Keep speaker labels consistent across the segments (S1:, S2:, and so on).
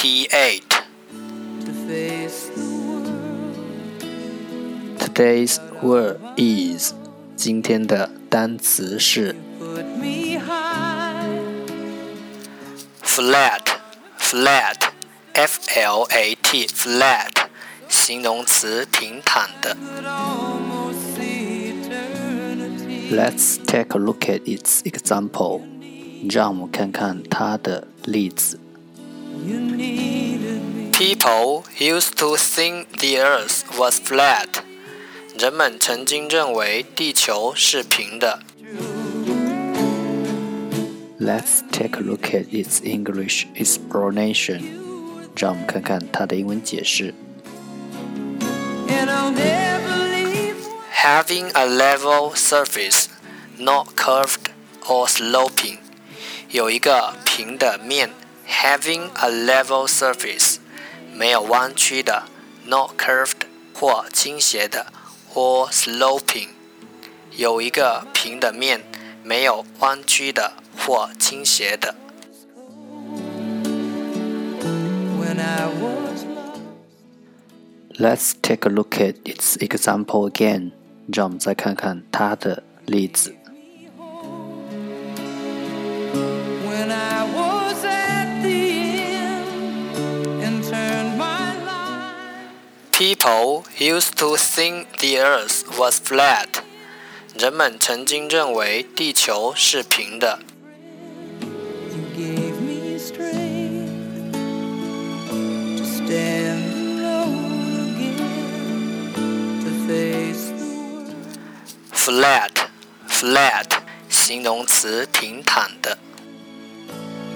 S1: eighty-eight. Today's word is 今天的单词是 flat flat f l a t flat 形容词平坦的。Let's take a look at its example. 让我们看看它的例子。 People used to think the Earth was flat. 人们曾经认为地球是平的。Let's take a look at its English explanation. 让我们看看它的英文解释。Having a level surface, not curved or sloping. 有一个平的面 ，having a level surface，没有弯曲的，not curved 或倾斜的，or sloping，有一个平的面，没有弯曲的或倾斜的。Let's take a look at its example again。让我们再看看它的例子。 People used to think the Earth was flat. 人们曾经认为地球是平的。Flat, flat，形容词，平坦的。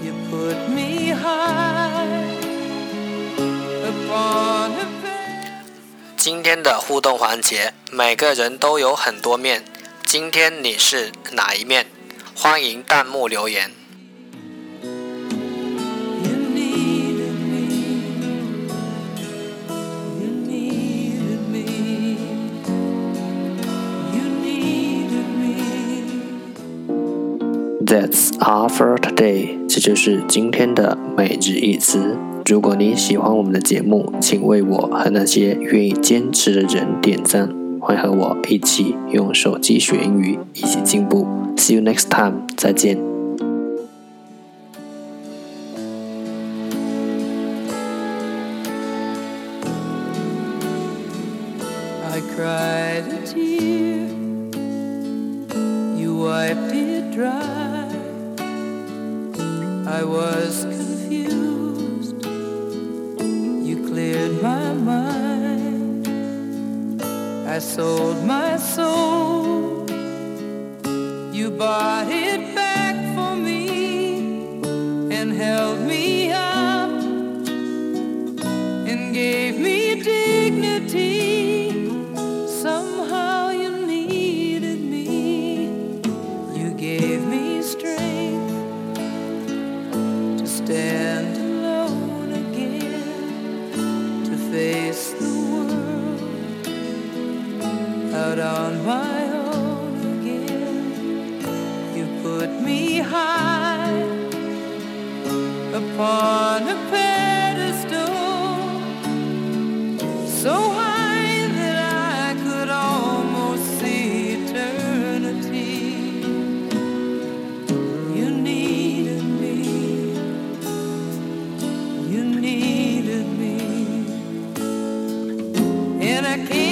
S1: You put 天的互动环节，每个人都有很多面。今天你是哪一面？欢迎弹幕留言。That's all for today。这就是今天的每日一词。如果你喜欢我们的节目，请为我和那些愿意坚持的人点赞。欢迎和我一起用手机学英语，一起进步。See you next time，再见。I cried a tear, you wiped it dry. I was I sold my soul. You bought it back for me and held me up and gave me dignity. Somehow you needed me. You gave me strength to stand alone again to face out on my own again. You put me high upon
S2: a pedestal, so high that I could almost see eternity. You needed me, you needed me, and I can't.